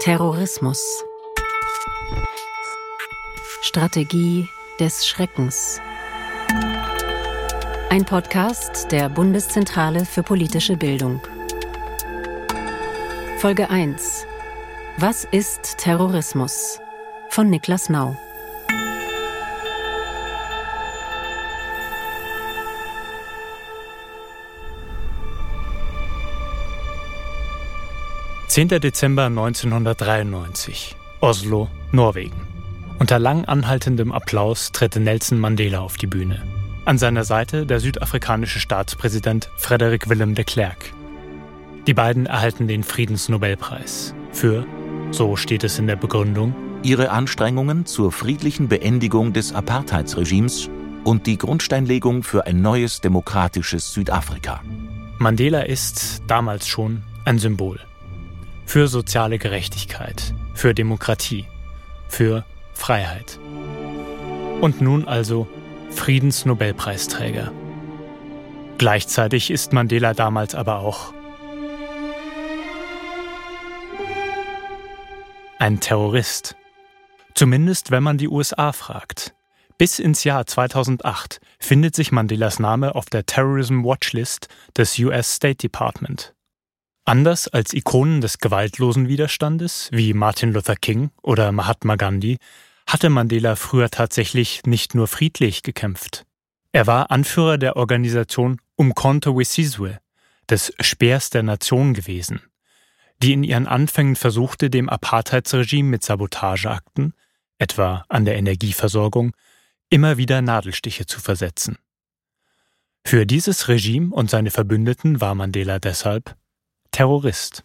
Terrorismus. Strategie des Schreckens. Ein Podcast der Bundeszentrale für politische Bildung. Folge 1 Was ist Terrorismus? von Niklas Nau 10. Dezember 1993, Oslo, Norwegen. Unter lang anhaltendem Applaus tritt Nelson Mandela auf die Bühne. An seiner Seite der südafrikanische Staatspräsident Frederick Willem de Klerk. Die beiden erhalten den Friedensnobelpreis für, so steht es in der Begründung, ihre Anstrengungen zur friedlichen Beendigung des Apartheidsregimes und die Grundsteinlegung für ein neues demokratisches Südafrika. Mandela ist damals schon ein Symbol für soziale Gerechtigkeit, für Demokratie, für Freiheit. Und nun also Friedensnobelpreisträger. Gleichzeitig ist Mandela damals aber auch ein Terrorist. Zumindest wenn man die USA fragt. Bis ins Jahr 2008 findet sich Mandelas Name auf der Terrorism Watchlist des US State Department. Anders als Ikonen des gewaltlosen Widerstandes wie Martin Luther King oder Mahatma Gandhi hatte Mandela früher tatsächlich nicht nur friedlich gekämpft. Er war Anführer der Organisation Umkhonto Wesizwe, des Speers der Nation gewesen, die in ihren Anfängen versuchte, dem Apartheidsregime mit Sabotageakten, etwa an der Energieversorgung, immer wieder Nadelstiche zu versetzen. Für dieses Regime und seine Verbündeten war Mandela deshalb Terrorist.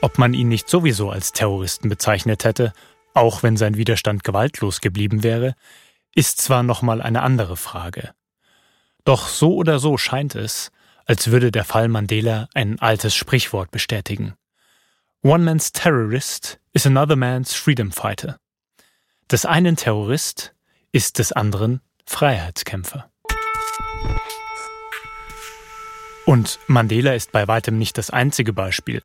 Ob man ihn nicht sowieso als Terroristen bezeichnet hätte, auch wenn sein Widerstand gewaltlos geblieben wäre, ist zwar nochmal eine andere Frage. Doch so oder so scheint es, als würde der Fall Mandela ein altes Sprichwort bestätigen. One man's terrorist is another man's freedom fighter. Des einen Terrorist ist des anderen Freiheitskämpfer. Und Mandela ist bei weitem nicht das einzige Beispiel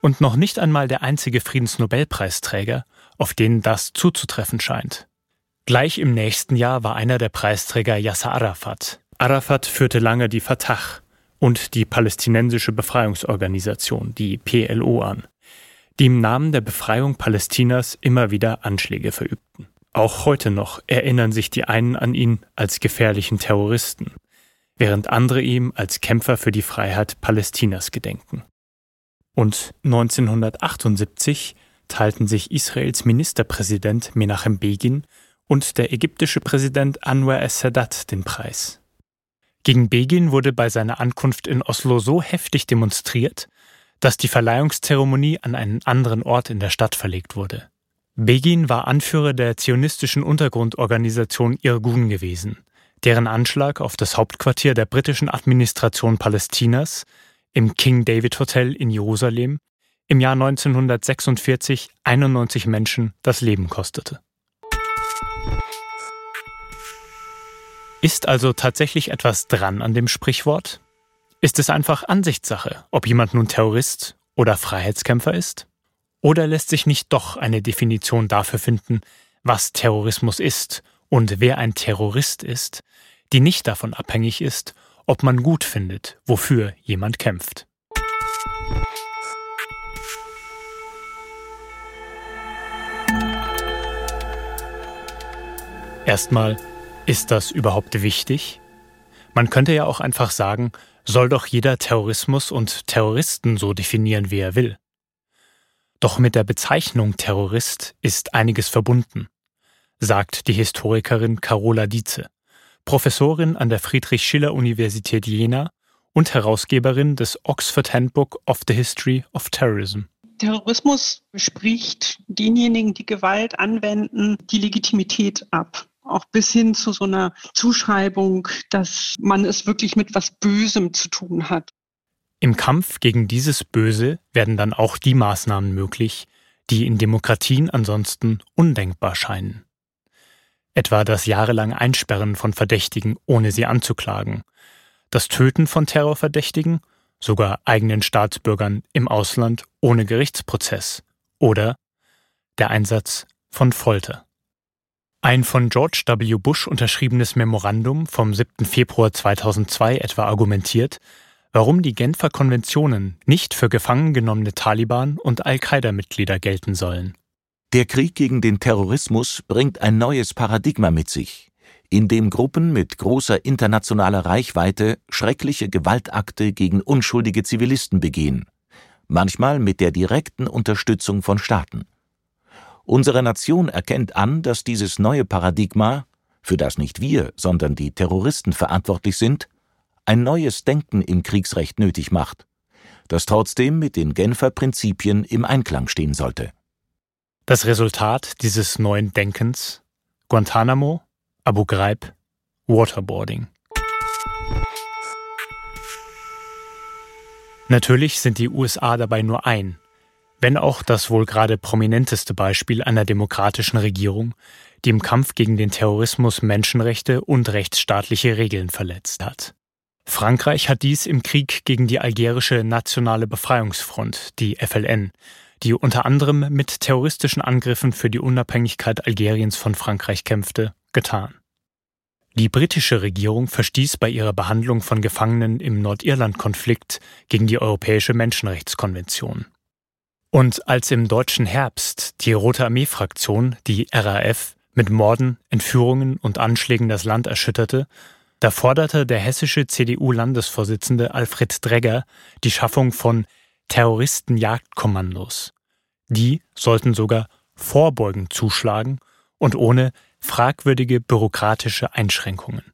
und noch nicht einmal der einzige Friedensnobelpreisträger, auf den das zuzutreffen scheint. Gleich im nächsten Jahr war einer der Preisträger Yasser Arafat. Arafat führte lange die Fatah und die palästinensische Befreiungsorganisation, die PLO, an, die im Namen der Befreiung Palästinas immer wieder Anschläge verübten. Auch heute noch erinnern sich die einen an ihn als gefährlichen Terroristen während andere ihm als Kämpfer für die Freiheit Palästinas gedenken. Und 1978 teilten sich Israels Ministerpräsident Menachem Begin und der ägyptische Präsident Anwar es-Sadat den Preis. Gegen Begin wurde bei seiner Ankunft in Oslo so heftig demonstriert, dass die Verleihungszeremonie an einen anderen Ort in der Stadt verlegt wurde. Begin war Anführer der zionistischen Untergrundorganisation Irgun gewesen, deren Anschlag auf das Hauptquartier der britischen Administration Palästinas im King David Hotel in Jerusalem im Jahr 1946 91 Menschen das Leben kostete. Ist also tatsächlich etwas dran an dem Sprichwort? Ist es einfach Ansichtssache, ob jemand nun Terrorist oder Freiheitskämpfer ist? Oder lässt sich nicht doch eine Definition dafür finden, was Terrorismus ist und wer ein Terrorist ist, die nicht davon abhängig ist, ob man gut findet, wofür jemand kämpft. Erstmal, ist das überhaupt wichtig? Man könnte ja auch einfach sagen, soll doch jeder Terrorismus und Terroristen so definieren, wie er will. Doch mit der Bezeichnung Terrorist ist einiges verbunden sagt die Historikerin Carola Dietze, Professorin an der Friedrich-Schiller-Universität Jena und Herausgeberin des Oxford Handbook of the History of Terrorism. Terrorismus spricht denjenigen, die Gewalt anwenden, die Legitimität ab. Auch bis hin zu so einer Zuschreibung, dass man es wirklich mit was Bösem zu tun hat. Im Kampf gegen dieses Böse werden dann auch die Maßnahmen möglich, die in Demokratien ansonsten undenkbar scheinen etwa das jahrelange Einsperren von Verdächtigen, ohne sie anzuklagen, das Töten von Terrorverdächtigen sogar eigenen Staatsbürgern im Ausland ohne Gerichtsprozess oder der Einsatz von Folter. Ein von George W. Bush unterschriebenes Memorandum vom 7. Februar 2002 etwa argumentiert, warum die Genfer Konventionen nicht für gefangen genommene Taliban und Al-Qaida-Mitglieder gelten sollen. Der Krieg gegen den Terrorismus bringt ein neues Paradigma mit sich, in dem Gruppen mit großer internationaler Reichweite schreckliche Gewaltakte gegen unschuldige Zivilisten begehen, manchmal mit der direkten Unterstützung von Staaten. Unsere Nation erkennt an, dass dieses neue Paradigma, für das nicht wir, sondern die Terroristen verantwortlich sind, ein neues Denken im Kriegsrecht nötig macht, das trotzdem mit den Genfer Prinzipien im Einklang stehen sollte. Das Resultat dieses neuen Denkens Guantanamo, Abu Ghraib, Waterboarding. Natürlich sind die USA dabei nur ein, wenn auch das wohl gerade prominenteste Beispiel einer demokratischen Regierung, die im Kampf gegen den Terrorismus Menschenrechte und rechtsstaatliche Regeln verletzt hat. Frankreich hat dies im Krieg gegen die algerische Nationale Befreiungsfront, die FLN, die unter anderem mit terroristischen Angriffen für die Unabhängigkeit Algeriens von Frankreich kämpfte, getan. Die britische Regierung verstieß bei ihrer Behandlung von Gefangenen im Nordirland-Konflikt gegen die Europäische Menschenrechtskonvention. Und als im deutschen Herbst die Rote Armee-Fraktion, die RAF, mit Morden, Entführungen und Anschlägen das Land erschütterte, da forderte der hessische CDU-Landesvorsitzende Alfred Dregger die Schaffung von Terroristenjagdkommandos. Die sollten sogar vorbeugend zuschlagen und ohne fragwürdige bürokratische Einschränkungen.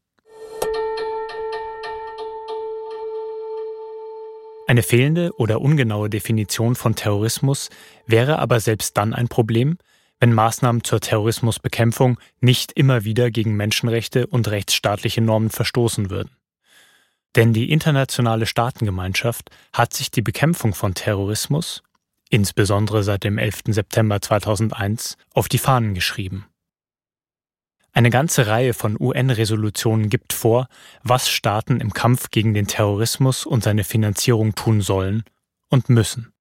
Eine fehlende oder ungenaue Definition von Terrorismus wäre aber selbst dann ein Problem, wenn Maßnahmen zur Terrorismusbekämpfung nicht immer wieder gegen Menschenrechte und rechtsstaatliche Normen verstoßen würden. Denn die internationale Staatengemeinschaft hat sich die Bekämpfung von Terrorismus, insbesondere seit dem 11. September 2001, auf die Fahnen geschrieben. Eine ganze Reihe von UN-Resolutionen gibt vor, was Staaten im Kampf gegen den Terrorismus und seine Finanzierung tun sollen und müssen.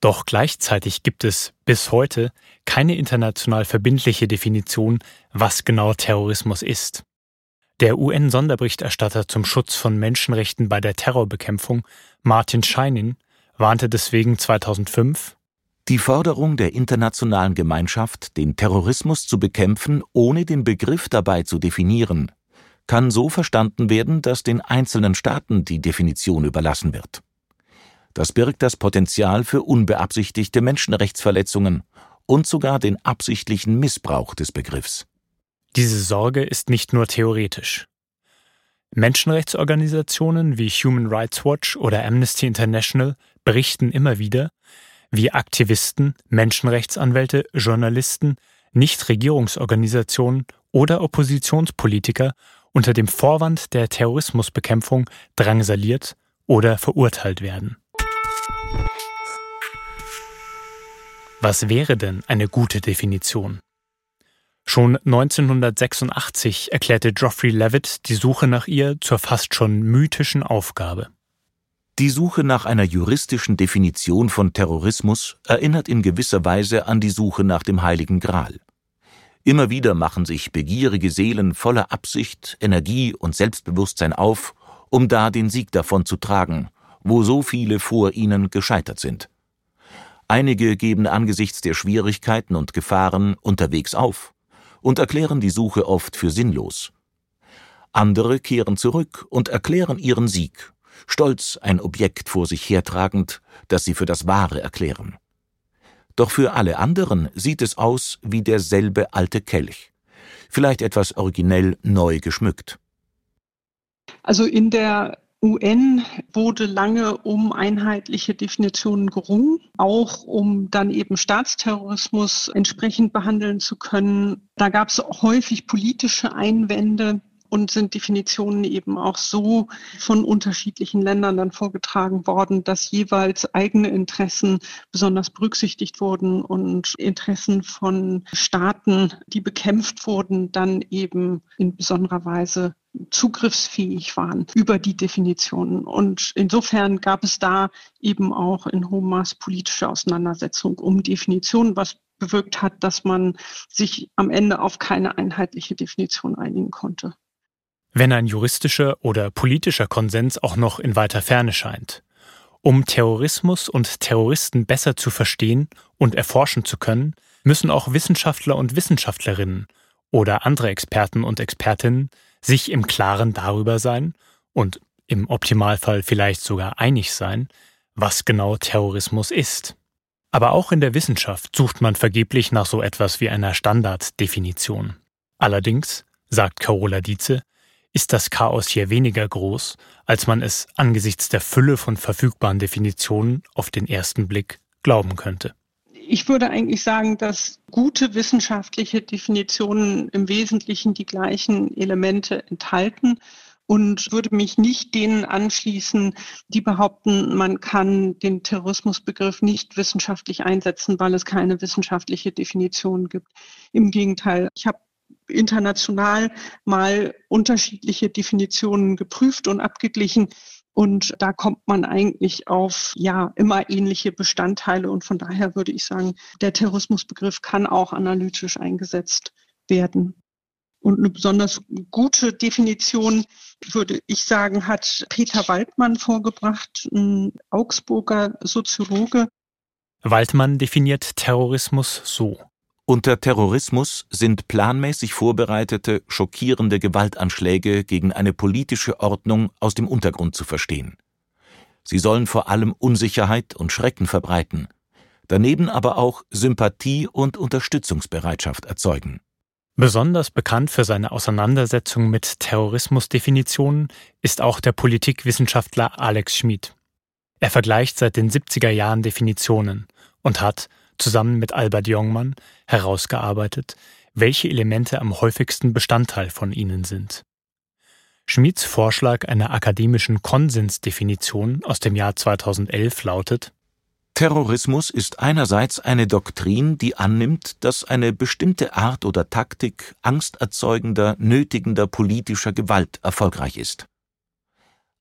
Doch gleichzeitig gibt es bis heute keine international verbindliche Definition, was genau Terrorismus ist. Der UN-Sonderberichterstatter zum Schutz von Menschenrechten bei der Terrorbekämpfung, Martin Scheinin, warnte deswegen 2005, die Forderung der internationalen Gemeinschaft, den Terrorismus zu bekämpfen, ohne den Begriff dabei zu definieren, kann so verstanden werden, dass den einzelnen Staaten die Definition überlassen wird. Das birgt das Potenzial für unbeabsichtigte Menschenrechtsverletzungen und sogar den absichtlichen Missbrauch des Begriffs. Diese Sorge ist nicht nur theoretisch. Menschenrechtsorganisationen wie Human Rights Watch oder Amnesty International berichten immer wieder, wie Aktivisten, Menschenrechtsanwälte, Journalisten, Nichtregierungsorganisationen oder Oppositionspolitiker unter dem Vorwand der Terrorismusbekämpfung drangsaliert oder verurteilt werden. Was wäre denn eine gute Definition? Schon 1986 erklärte Geoffrey Levitt die Suche nach ihr zur fast schon mythischen Aufgabe. Die Suche nach einer juristischen Definition von Terrorismus erinnert in gewisser Weise an die Suche nach dem Heiligen Gral. Immer wieder machen sich begierige Seelen voller Absicht, Energie und Selbstbewusstsein auf, um da den Sieg davon zu tragen, wo so viele vor ihnen gescheitert sind. Einige geben angesichts der Schwierigkeiten und Gefahren unterwegs auf und erklären die Suche oft für sinnlos. Andere kehren zurück und erklären ihren Sieg stolz ein Objekt vor sich hertragend, das sie für das Wahre erklären. Doch für alle anderen sieht es aus wie derselbe alte Kelch, vielleicht etwas originell neu geschmückt. Also in der UN wurde lange um einheitliche Definitionen gerungen, auch um dann eben Staatsterrorismus entsprechend behandeln zu können. Da gab es häufig politische Einwände und sind Definitionen eben auch so von unterschiedlichen Ländern dann vorgetragen worden, dass jeweils eigene Interessen besonders berücksichtigt wurden und Interessen von Staaten, die bekämpft wurden, dann eben in besonderer Weise zugriffsfähig waren über die Definitionen. Und insofern gab es da eben auch in hohem Maß politische Auseinandersetzung um Definitionen, was bewirkt hat, dass man sich am Ende auf keine einheitliche Definition einigen konnte. Wenn ein juristischer oder politischer Konsens auch noch in weiter Ferne scheint. Um Terrorismus und Terroristen besser zu verstehen und erforschen zu können, müssen auch Wissenschaftler und Wissenschaftlerinnen oder andere Experten und Expertinnen sich im Klaren darüber sein und im Optimalfall vielleicht sogar einig sein, was genau Terrorismus ist. Aber auch in der Wissenschaft sucht man vergeblich nach so etwas wie einer Standarddefinition. Allerdings, sagt Carola Dietze, ist das Chaos hier weniger groß, als man es angesichts der Fülle von verfügbaren Definitionen auf den ersten Blick glauben könnte. Ich würde eigentlich sagen, dass gute wissenschaftliche Definitionen im Wesentlichen die gleichen Elemente enthalten und würde mich nicht denen anschließen, die behaupten, man kann den Terrorismusbegriff nicht wissenschaftlich einsetzen, weil es keine wissenschaftliche Definition gibt. Im Gegenteil, ich habe international mal unterschiedliche Definitionen geprüft und abgeglichen. Und da kommt man eigentlich auf ja immer ähnliche Bestandteile. Und von daher würde ich sagen, der Terrorismusbegriff kann auch analytisch eingesetzt werden. Und eine besonders gute Definition, würde ich sagen, hat Peter Waldmann vorgebracht, ein Augsburger Soziologe. Waldmann definiert Terrorismus so. Unter Terrorismus sind planmäßig vorbereitete, schockierende Gewaltanschläge gegen eine politische Ordnung aus dem Untergrund zu verstehen. Sie sollen vor allem Unsicherheit und Schrecken verbreiten, daneben aber auch Sympathie und Unterstützungsbereitschaft erzeugen. Besonders bekannt für seine Auseinandersetzung mit Terrorismusdefinitionen ist auch der Politikwissenschaftler Alex Schmid. Er vergleicht seit den 70er Jahren Definitionen und hat, zusammen mit Albert Jongmann herausgearbeitet, welche Elemente am häufigsten Bestandteil von ihnen sind. Schmids Vorschlag einer akademischen Konsensdefinition aus dem Jahr 2011 lautet Terrorismus ist einerseits eine Doktrin, die annimmt, dass eine bestimmte Art oder Taktik angsterzeugender, nötigender politischer Gewalt erfolgreich ist.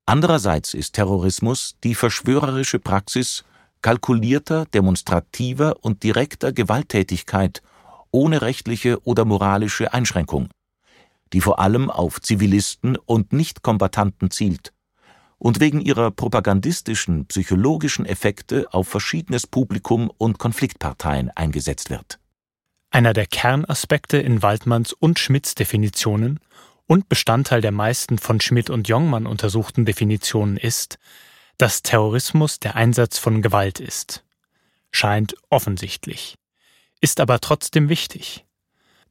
Andererseits ist Terrorismus die verschwörerische Praxis kalkulierter, demonstrativer und direkter Gewalttätigkeit ohne rechtliche oder moralische Einschränkung, die vor allem auf Zivilisten und Nichtkombattanten zielt und wegen ihrer propagandistischen, psychologischen Effekte auf verschiedenes Publikum und Konfliktparteien eingesetzt wird. Einer der Kernaspekte in Waldmanns und Schmidts Definitionen und Bestandteil der meisten von Schmidt und Jongmann untersuchten Definitionen ist, dass Terrorismus der Einsatz von Gewalt ist. Scheint offensichtlich. Ist aber trotzdem wichtig.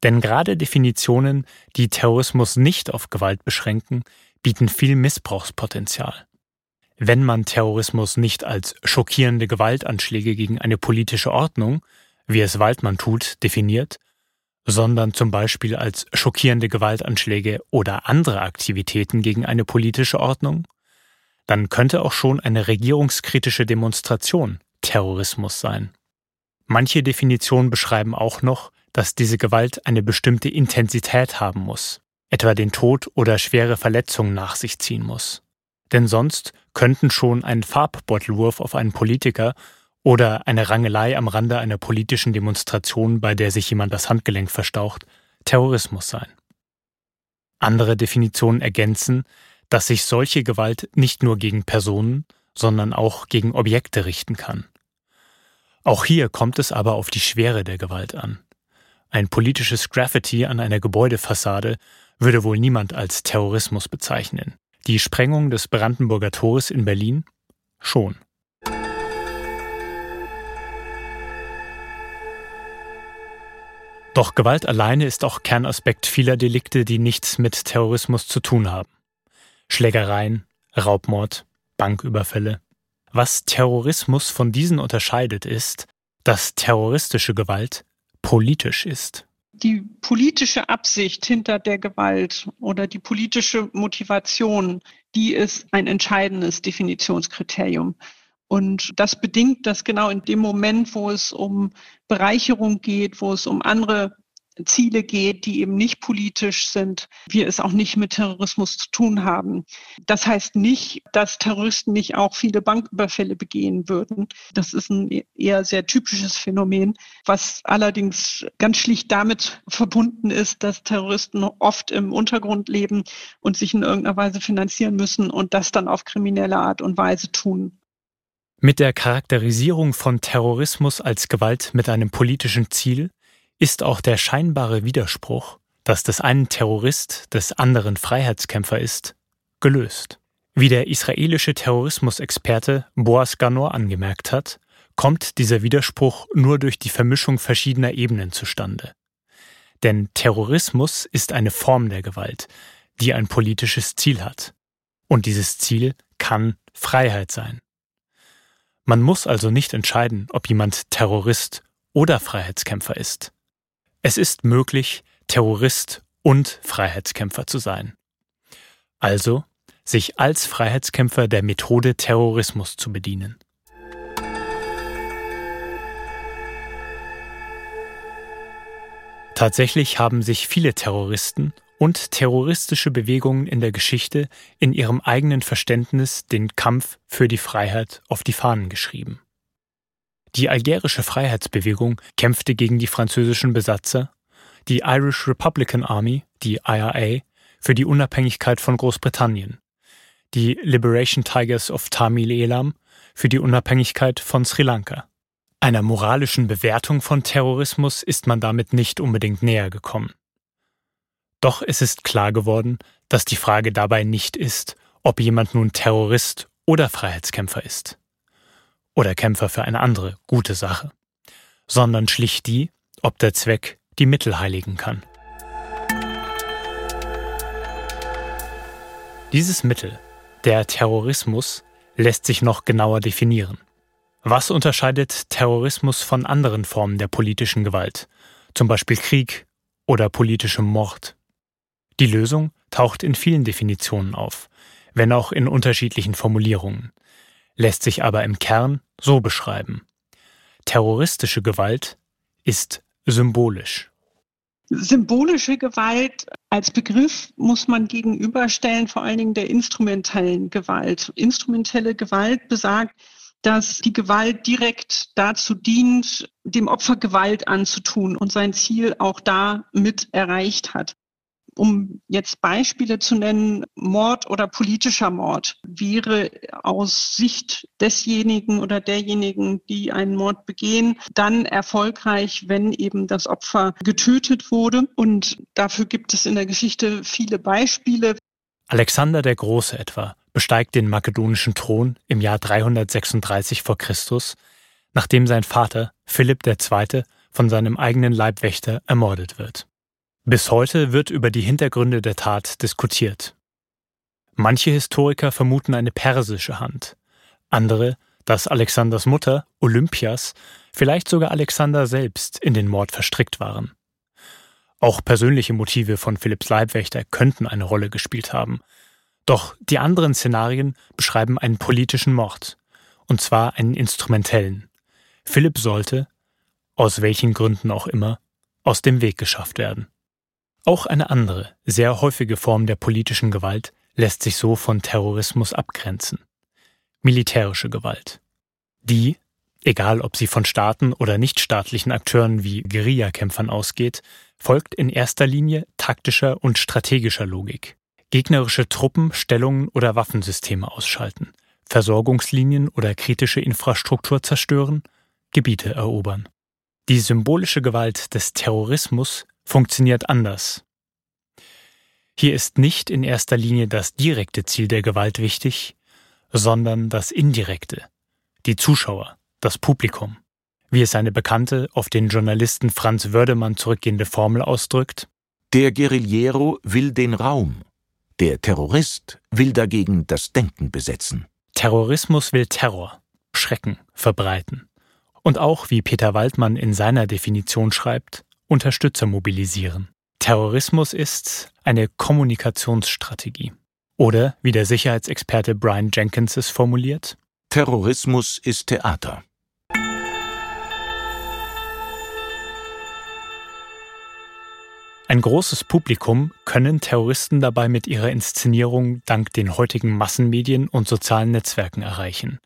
Denn gerade Definitionen, die Terrorismus nicht auf Gewalt beschränken, bieten viel Missbrauchspotenzial. Wenn man Terrorismus nicht als schockierende Gewaltanschläge gegen eine politische Ordnung, wie es Waldmann tut, definiert, sondern zum Beispiel als schockierende Gewaltanschläge oder andere Aktivitäten gegen eine politische Ordnung, dann könnte auch schon eine regierungskritische Demonstration Terrorismus sein. Manche Definitionen beschreiben auch noch, dass diese Gewalt eine bestimmte Intensität haben muss, etwa den Tod oder schwere Verletzungen nach sich ziehen muss. Denn sonst könnten schon ein Farbbeutelwurf auf einen Politiker oder eine Rangelei am Rande einer politischen Demonstration, bei der sich jemand das Handgelenk verstaucht, Terrorismus sein. Andere Definitionen ergänzen, dass sich solche Gewalt nicht nur gegen Personen, sondern auch gegen Objekte richten kann. Auch hier kommt es aber auf die Schwere der Gewalt an. Ein politisches Graffiti an einer Gebäudefassade würde wohl niemand als Terrorismus bezeichnen. Die Sprengung des Brandenburger Tores in Berlin schon. Doch Gewalt alleine ist auch Kernaspekt vieler Delikte, die nichts mit Terrorismus zu tun haben. Schlägereien, Raubmord, Banküberfälle. Was Terrorismus von diesen unterscheidet, ist, dass terroristische Gewalt politisch ist. Die politische Absicht hinter der Gewalt oder die politische Motivation, die ist ein entscheidendes Definitionskriterium. Und das bedingt, dass genau in dem Moment, wo es um Bereicherung geht, wo es um andere Ziele geht, die eben nicht politisch sind, wir es auch nicht mit Terrorismus zu tun haben. Das heißt nicht, dass Terroristen nicht auch viele Banküberfälle begehen würden. Das ist ein eher sehr typisches Phänomen, was allerdings ganz schlicht damit verbunden ist, dass Terroristen oft im Untergrund leben und sich in irgendeiner Weise finanzieren müssen und das dann auf kriminelle Art und Weise tun. Mit der Charakterisierung von Terrorismus als Gewalt mit einem politischen Ziel ist auch der scheinbare Widerspruch, dass des einen Terrorist des anderen Freiheitskämpfer ist, gelöst. Wie der israelische Terrorismusexperte Boaz Ganor angemerkt hat, kommt dieser Widerspruch nur durch die Vermischung verschiedener Ebenen zustande. Denn Terrorismus ist eine Form der Gewalt, die ein politisches Ziel hat. Und dieses Ziel kann Freiheit sein. Man muss also nicht entscheiden, ob jemand Terrorist oder Freiheitskämpfer ist. Es ist möglich, Terrorist und Freiheitskämpfer zu sein. Also sich als Freiheitskämpfer der Methode Terrorismus zu bedienen. Tatsächlich haben sich viele Terroristen und terroristische Bewegungen in der Geschichte in ihrem eigenen Verständnis den Kampf für die Freiheit auf die Fahnen geschrieben. Die algerische Freiheitsbewegung kämpfte gegen die französischen Besatzer, die Irish Republican Army, die IRA, für die Unabhängigkeit von Großbritannien, die Liberation Tigers of Tamil Elam für die Unabhängigkeit von Sri Lanka. Einer moralischen Bewertung von Terrorismus ist man damit nicht unbedingt näher gekommen. Doch es ist klar geworden, dass die Frage dabei nicht ist, ob jemand nun Terrorist oder Freiheitskämpfer ist. Oder Kämpfer für eine andere, gute Sache. Sondern schlicht die, ob der Zweck die Mittel heiligen kann. Dieses Mittel, der Terrorismus, lässt sich noch genauer definieren. Was unterscheidet Terrorismus von anderen Formen der politischen Gewalt, zum Beispiel Krieg oder politischem Mord? Die Lösung taucht in vielen Definitionen auf, wenn auch in unterschiedlichen Formulierungen, lässt sich aber im Kern so beschreiben. Terroristische Gewalt ist symbolisch. Symbolische Gewalt als Begriff muss man gegenüberstellen, vor allen Dingen der instrumentellen Gewalt. Instrumentelle Gewalt besagt, dass die Gewalt direkt dazu dient, dem Opfer Gewalt anzutun und sein Ziel auch damit erreicht hat um jetzt Beispiele zu nennen, Mord oder politischer Mord wäre aus Sicht desjenigen oder derjenigen, die einen Mord begehen, dann erfolgreich, wenn eben das Opfer getötet wurde. Und dafür gibt es in der Geschichte viele Beispiele. Alexander der Große etwa besteigt den makedonischen Thron im Jahr 336 vor Christus, nachdem sein Vater Philipp II. von seinem eigenen Leibwächter ermordet wird. Bis heute wird über die Hintergründe der Tat diskutiert. Manche Historiker vermuten eine persische Hand, andere, dass Alexanders Mutter, Olympias, vielleicht sogar Alexander selbst in den Mord verstrickt waren. Auch persönliche Motive von Philipps Leibwächter könnten eine Rolle gespielt haben. Doch die anderen Szenarien beschreiben einen politischen Mord, und zwar einen instrumentellen. Philipp sollte, aus welchen Gründen auch immer, aus dem Weg geschafft werden. Auch eine andere, sehr häufige Form der politischen Gewalt lässt sich so von Terrorismus abgrenzen. Militärische Gewalt. Die, egal ob sie von Staaten oder nichtstaatlichen Akteuren wie Guerillakämpfern ausgeht, folgt in erster Linie taktischer und strategischer Logik. Gegnerische Truppen, Stellungen oder Waffensysteme ausschalten, Versorgungslinien oder kritische Infrastruktur zerstören, Gebiete erobern. Die symbolische Gewalt des Terrorismus funktioniert anders. Hier ist nicht in erster Linie das direkte Ziel der Gewalt wichtig, sondern das indirekte, die Zuschauer, das Publikum. Wie es eine bekannte, auf den Journalisten Franz Wördemann zurückgehende Formel ausdrückt. Der Guerillero will den Raum, der Terrorist will dagegen das Denken besetzen. Terrorismus will Terror, Schrecken verbreiten. Und auch, wie Peter Waldmann in seiner Definition schreibt, Unterstützer mobilisieren. Terrorismus ist eine Kommunikationsstrategie. Oder, wie der Sicherheitsexperte Brian Jenkins es formuliert, Terrorismus ist Theater. Ein großes Publikum können Terroristen dabei mit ihrer Inszenierung dank den heutigen Massenmedien und sozialen Netzwerken erreichen,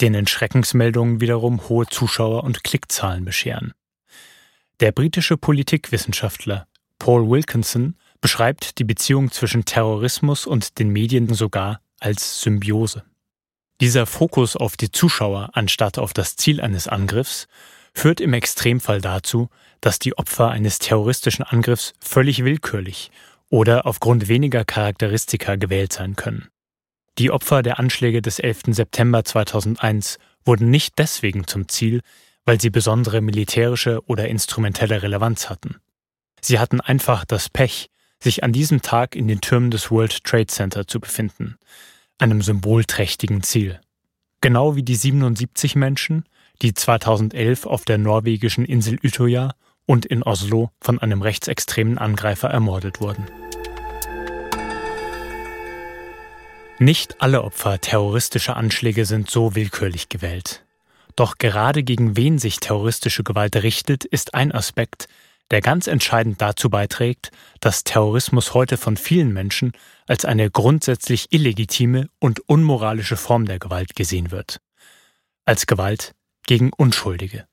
denen Schreckensmeldungen wiederum hohe Zuschauer- und Klickzahlen bescheren. Der britische Politikwissenschaftler Paul Wilkinson beschreibt die Beziehung zwischen Terrorismus und den Medien sogar als Symbiose. Dieser Fokus auf die Zuschauer anstatt auf das Ziel eines Angriffs führt im Extremfall dazu, dass die Opfer eines terroristischen Angriffs völlig willkürlich oder aufgrund weniger Charakteristika gewählt sein können. Die Opfer der Anschläge des 11. September 2001 wurden nicht deswegen zum Ziel, weil sie besondere militärische oder instrumentelle Relevanz hatten. Sie hatten einfach das Pech, sich an diesem Tag in den Türmen des World Trade Center zu befinden, einem symbolträchtigen Ziel. Genau wie die 77 Menschen, die 2011 auf der norwegischen Insel Utøya und in Oslo von einem rechtsextremen Angreifer ermordet wurden. Nicht alle Opfer terroristischer Anschläge sind so willkürlich gewählt. Doch gerade gegen wen sich terroristische Gewalt richtet, ist ein Aspekt, der ganz entscheidend dazu beiträgt, dass Terrorismus heute von vielen Menschen als eine grundsätzlich illegitime und unmoralische Form der Gewalt gesehen wird. Als Gewalt gegen Unschuldige.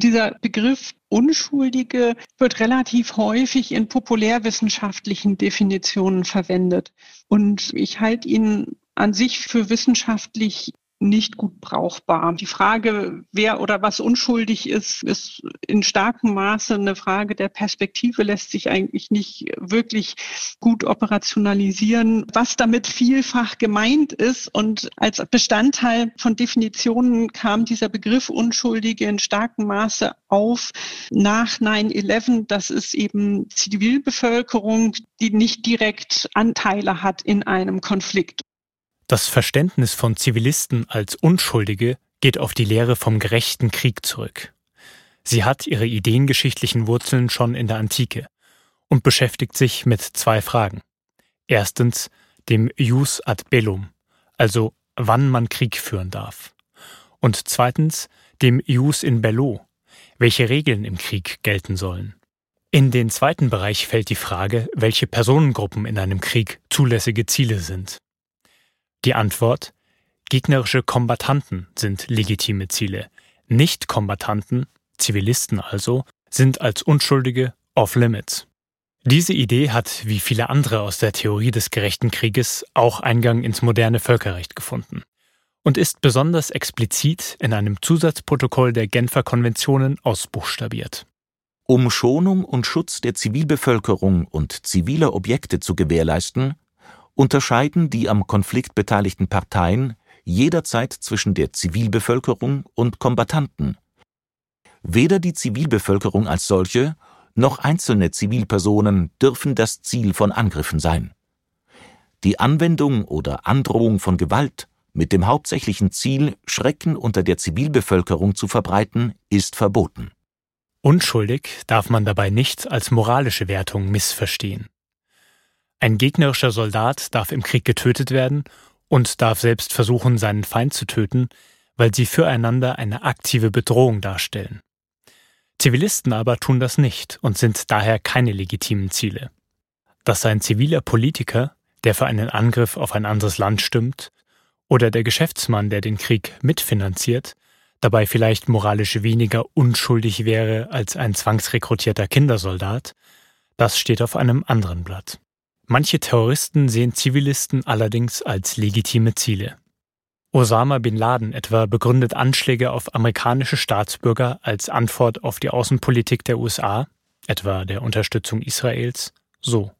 Dieser Begriff Unschuldige wird relativ häufig in populärwissenschaftlichen Definitionen verwendet. Und ich halte ihn an sich für wissenschaftlich nicht gut brauchbar. Die Frage, wer oder was unschuldig ist, ist in starkem Maße eine Frage der Perspektive, lässt sich eigentlich nicht wirklich gut operationalisieren. Was damit vielfach gemeint ist und als Bestandteil von Definitionen kam dieser Begriff Unschuldige in starkem Maße auf nach 9-11. Das ist eben Zivilbevölkerung, die nicht direkt Anteile hat in einem Konflikt. Das Verständnis von Zivilisten als Unschuldige geht auf die Lehre vom gerechten Krieg zurück. Sie hat ihre ideengeschichtlichen Wurzeln schon in der Antike und beschäftigt sich mit zwei Fragen. Erstens dem Jus ad bellum, also wann man Krieg führen darf. Und zweitens dem Jus in bello, welche Regeln im Krieg gelten sollen. In den zweiten Bereich fällt die Frage, welche Personengruppen in einem Krieg zulässige Ziele sind. Die Antwort Gegnerische Kombattanten sind legitime Ziele. Nicht-Kombattanten, Zivilisten also, sind als Unschuldige off-limits. Diese Idee hat, wie viele andere aus der Theorie des gerechten Krieges, auch Eingang ins moderne Völkerrecht gefunden und ist besonders explizit in einem Zusatzprotokoll der Genfer Konventionen ausbuchstabiert. Um Schonung und Schutz der Zivilbevölkerung und ziviler Objekte zu gewährleisten, unterscheiden die am Konflikt beteiligten Parteien jederzeit zwischen der Zivilbevölkerung und Kombattanten. Weder die Zivilbevölkerung als solche noch einzelne Zivilpersonen dürfen das Ziel von Angriffen sein. Die Anwendung oder Androhung von Gewalt mit dem hauptsächlichen Ziel, Schrecken unter der Zivilbevölkerung zu verbreiten, ist verboten. Unschuldig darf man dabei nicht als moralische Wertung missverstehen. Ein gegnerischer Soldat darf im Krieg getötet werden und darf selbst versuchen, seinen Feind zu töten, weil sie füreinander eine aktive Bedrohung darstellen. Zivilisten aber tun das nicht und sind daher keine legitimen Ziele. Dass ein ziviler Politiker, der für einen Angriff auf ein anderes Land stimmt, oder der Geschäftsmann, der den Krieg mitfinanziert, dabei vielleicht moralisch weniger unschuldig wäre als ein zwangsrekrutierter Kindersoldat, das steht auf einem anderen Blatt. Manche Terroristen sehen Zivilisten allerdings als legitime Ziele. Osama bin Laden etwa begründet Anschläge auf amerikanische Staatsbürger als Antwort auf die Außenpolitik der USA, etwa der Unterstützung Israels, so.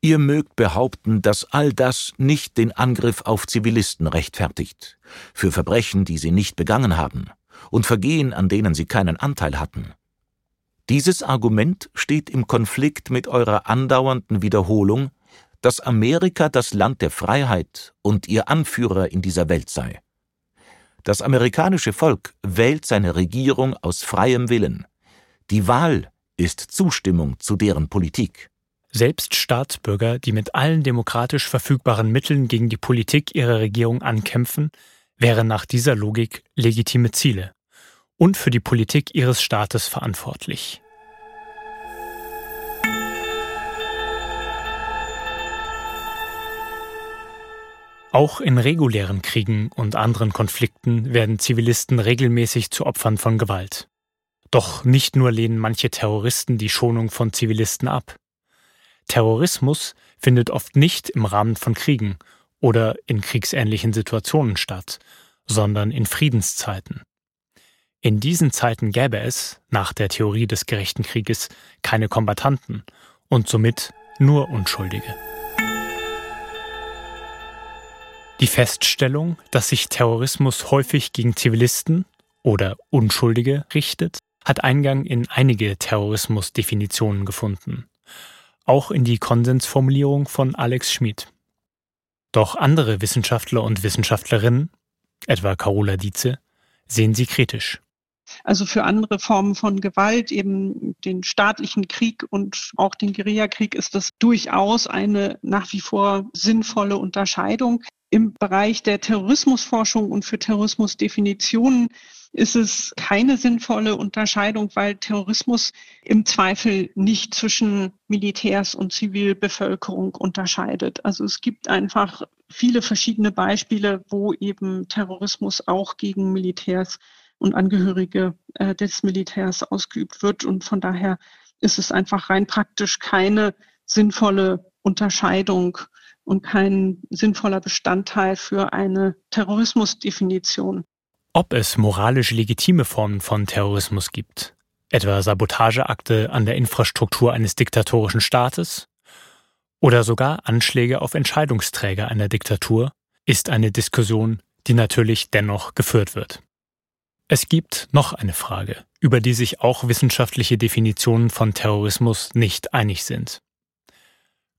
Ihr mögt behaupten, dass all das nicht den Angriff auf Zivilisten rechtfertigt, für Verbrechen, die sie nicht begangen haben, und Vergehen, an denen sie keinen Anteil hatten. Dieses Argument steht im Konflikt mit eurer andauernden Wiederholung, dass Amerika das Land der Freiheit und ihr Anführer in dieser Welt sei. Das amerikanische Volk wählt seine Regierung aus freiem Willen. Die Wahl ist Zustimmung zu deren Politik. Selbst Staatsbürger, die mit allen demokratisch verfügbaren Mitteln gegen die Politik ihrer Regierung ankämpfen, wären nach dieser Logik legitime Ziele und für die Politik ihres Staates verantwortlich. Auch in regulären Kriegen und anderen Konflikten werden Zivilisten regelmäßig zu Opfern von Gewalt. Doch nicht nur lehnen manche Terroristen die Schonung von Zivilisten ab. Terrorismus findet oft nicht im Rahmen von Kriegen oder in kriegsähnlichen Situationen statt, sondern in Friedenszeiten. In diesen Zeiten gäbe es, nach der Theorie des gerechten Krieges, keine Kombattanten und somit nur Unschuldige. Die Feststellung, dass sich Terrorismus häufig gegen Zivilisten oder Unschuldige richtet, hat Eingang in einige Terrorismusdefinitionen gefunden, auch in die Konsensformulierung von Alex Schmid. Doch andere Wissenschaftler und Wissenschaftlerinnen, etwa Carola Dietze, sehen sie kritisch. Also für andere Formen von Gewalt, eben den staatlichen Krieg und auch den Guerillakrieg, ist das durchaus eine nach wie vor sinnvolle Unterscheidung. Im Bereich der Terrorismusforschung und für Terrorismusdefinitionen ist es keine sinnvolle Unterscheidung, weil Terrorismus im Zweifel nicht zwischen Militärs und Zivilbevölkerung unterscheidet. Also es gibt einfach viele verschiedene Beispiele, wo eben Terrorismus auch gegen Militärs und Angehörige äh, des Militärs ausgeübt wird. Und von daher ist es einfach rein praktisch keine sinnvolle Unterscheidung und kein sinnvoller Bestandteil für eine Terrorismusdefinition. Ob es moralisch legitime Formen von Terrorismus gibt, etwa Sabotageakte an der Infrastruktur eines diktatorischen Staates oder sogar Anschläge auf Entscheidungsträger einer Diktatur, ist eine Diskussion, die natürlich dennoch geführt wird. Es gibt noch eine Frage, über die sich auch wissenschaftliche Definitionen von Terrorismus nicht einig sind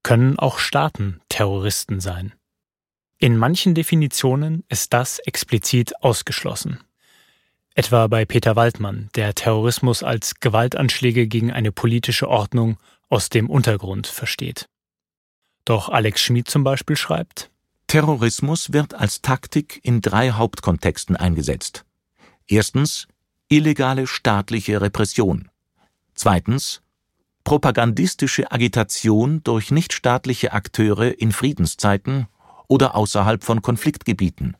können auch Staaten Terroristen sein. In manchen Definitionen ist das explizit ausgeschlossen. Etwa bei Peter Waldmann, der Terrorismus als Gewaltanschläge gegen eine politische Ordnung aus dem Untergrund versteht. Doch Alex Schmid zum Beispiel schreibt, Terrorismus wird als Taktik in drei Hauptkontexten eingesetzt. Erstens illegale staatliche Repression. Zweitens propagandistische Agitation durch nichtstaatliche Akteure in Friedenszeiten oder außerhalb von Konfliktgebieten.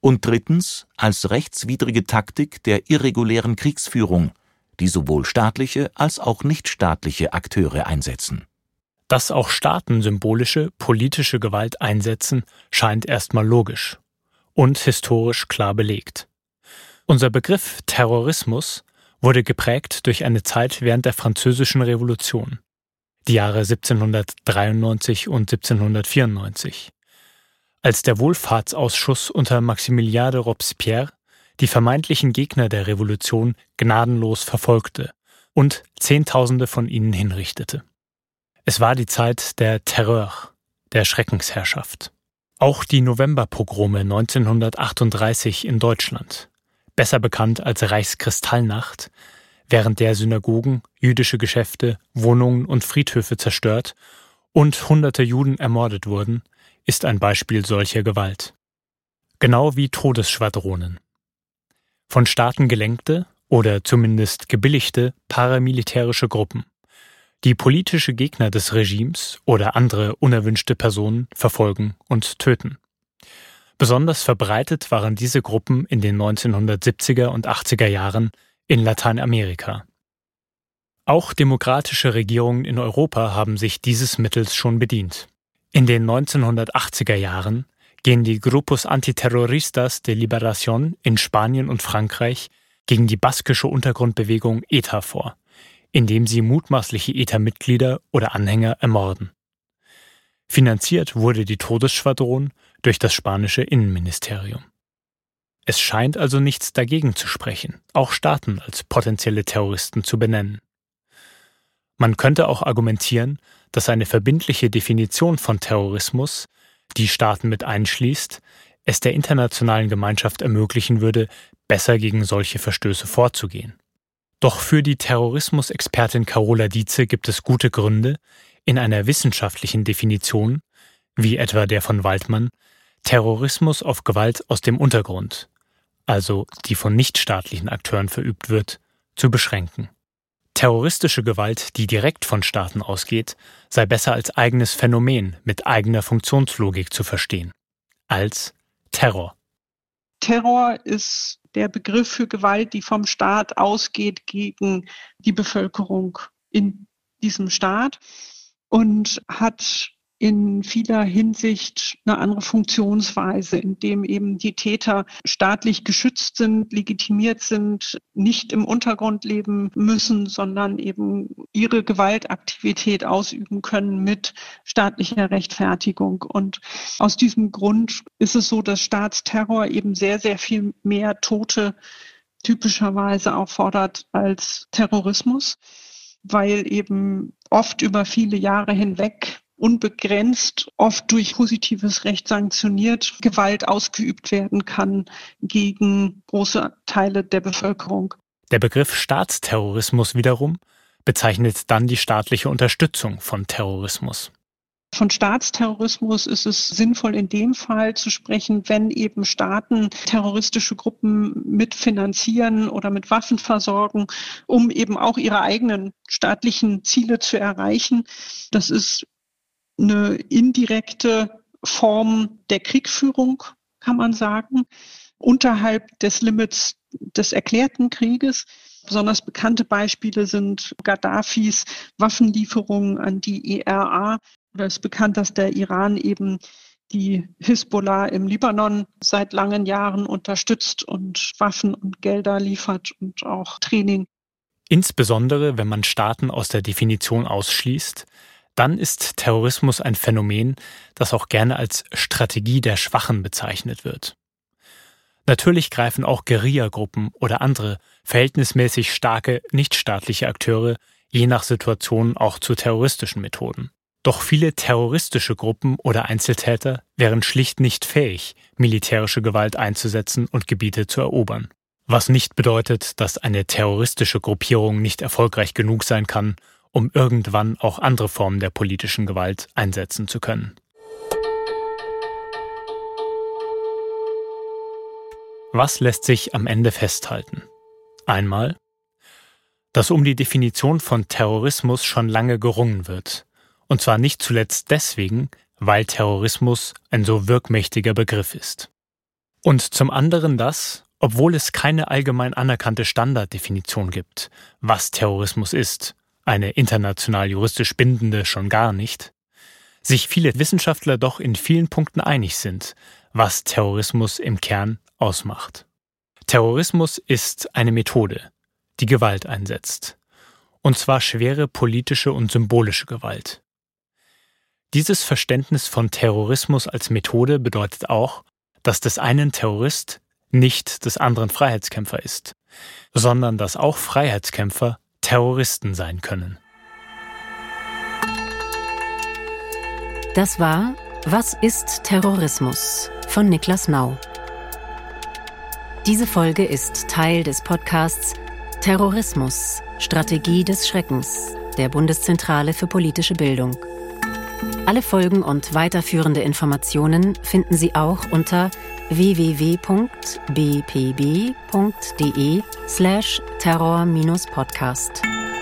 Und drittens als rechtswidrige Taktik der irregulären Kriegsführung, die sowohl staatliche als auch nichtstaatliche Akteure einsetzen. Dass auch Staaten symbolische politische Gewalt einsetzen, scheint erstmal logisch und historisch klar belegt. Unser Begriff Terrorismus wurde geprägt durch eine Zeit während der Französischen Revolution, die Jahre 1793 und 1794, als der Wohlfahrtsausschuss unter Maximilien de Robespierre die vermeintlichen Gegner der Revolution gnadenlos verfolgte und Zehntausende von ihnen hinrichtete. Es war die Zeit der Terreur, der Schreckensherrschaft. Auch die Novemberpogrome 1938 in Deutschland besser bekannt als Reichskristallnacht, während der Synagogen, jüdische Geschäfte, Wohnungen und Friedhöfe zerstört und hunderte Juden ermordet wurden, ist ein Beispiel solcher Gewalt. Genau wie Todesschwadronen. Von Staaten gelenkte oder zumindest gebilligte paramilitärische Gruppen, die politische Gegner des Regimes oder andere unerwünschte Personen verfolgen und töten. Besonders verbreitet waren diese Gruppen in den 1970er und 80er Jahren in Lateinamerika. Auch demokratische Regierungen in Europa haben sich dieses Mittels schon bedient. In den 1980er Jahren gehen die Grupos Antiterroristas de Liberación in Spanien und Frankreich gegen die baskische Untergrundbewegung ETA vor, indem sie mutmaßliche ETA-Mitglieder oder Anhänger ermorden. Finanziert wurde die Todesschwadron durch das spanische Innenministerium. Es scheint also nichts dagegen zu sprechen, auch Staaten als potenzielle Terroristen zu benennen. Man könnte auch argumentieren, dass eine verbindliche Definition von Terrorismus, die Staaten mit einschließt, es der internationalen Gemeinschaft ermöglichen würde, besser gegen solche Verstöße vorzugehen. Doch für die Terrorismusexpertin Carola Dietze gibt es gute Gründe, in einer wissenschaftlichen Definition, wie etwa der von Waldmann, Terrorismus auf Gewalt aus dem Untergrund, also die von nichtstaatlichen Akteuren verübt wird, zu beschränken. Terroristische Gewalt, die direkt von Staaten ausgeht, sei besser als eigenes Phänomen mit eigener Funktionslogik zu verstehen. als Terror. Terror ist der Begriff für Gewalt, die vom Staat ausgeht gegen die Bevölkerung in diesem Staat und hat in vieler Hinsicht eine andere Funktionsweise, in dem eben die Täter staatlich geschützt sind, legitimiert sind, nicht im Untergrund leben müssen, sondern eben ihre Gewaltaktivität ausüben können mit staatlicher Rechtfertigung. Und aus diesem Grund ist es so, dass Staatsterror eben sehr, sehr viel mehr Tote typischerweise auch fordert als Terrorismus, weil eben oft über viele Jahre hinweg unbegrenzt, oft durch positives Recht sanktioniert, Gewalt ausgeübt werden kann gegen große Teile der Bevölkerung. Der Begriff Staatsterrorismus wiederum bezeichnet dann die staatliche Unterstützung von Terrorismus. Von Staatsterrorismus ist es sinnvoll in dem Fall zu sprechen, wenn eben Staaten terroristische Gruppen mitfinanzieren oder mit Waffen versorgen, um eben auch ihre eigenen staatlichen Ziele zu erreichen. Das ist eine indirekte Form der Kriegführung, kann man sagen, unterhalb des Limits des erklärten Krieges. Besonders bekannte Beispiele sind Gaddafis Waffenlieferungen an die ERA. Oder es ist bekannt, dass der Iran eben die Hisbollah im Libanon seit langen Jahren unterstützt und Waffen und Gelder liefert und auch Training. Insbesondere, wenn man Staaten aus der Definition ausschließt, dann ist Terrorismus ein Phänomen, das auch gerne als Strategie der Schwachen bezeichnet wird. Natürlich greifen auch Guerillagruppen oder andere verhältnismäßig starke nichtstaatliche Akteure je nach Situation auch zu terroristischen Methoden. Doch viele terroristische Gruppen oder Einzeltäter wären schlicht nicht fähig, militärische Gewalt einzusetzen und Gebiete zu erobern. Was nicht bedeutet, dass eine terroristische Gruppierung nicht erfolgreich genug sein kann, um irgendwann auch andere Formen der politischen Gewalt einsetzen zu können. Was lässt sich am Ende festhalten? Einmal, dass um die Definition von Terrorismus schon lange gerungen wird, und zwar nicht zuletzt deswegen, weil Terrorismus ein so wirkmächtiger Begriff ist. Und zum anderen das, obwohl es keine allgemein anerkannte Standarddefinition gibt, was Terrorismus ist eine international juristisch bindende schon gar nicht, sich viele Wissenschaftler doch in vielen Punkten einig sind, was Terrorismus im Kern ausmacht. Terrorismus ist eine Methode, die Gewalt einsetzt, und zwar schwere politische und symbolische Gewalt. Dieses Verständnis von Terrorismus als Methode bedeutet auch, dass des einen Terrorist nicht des anderen Freiheitskämpfer ist, sondern dass auch Freiheitskämpfer Terroristen sein können. Das war Was ist Terrorismus von Niklas Nau. Diese Folge ist Teil des Podcasts Terrorismus, Strategie des Schreckens der Bundeszentrale für politische Bildung. Alle Folgen und weiterführende Informationen finden Sie auch unter www.bpb.de slash terror-podcast.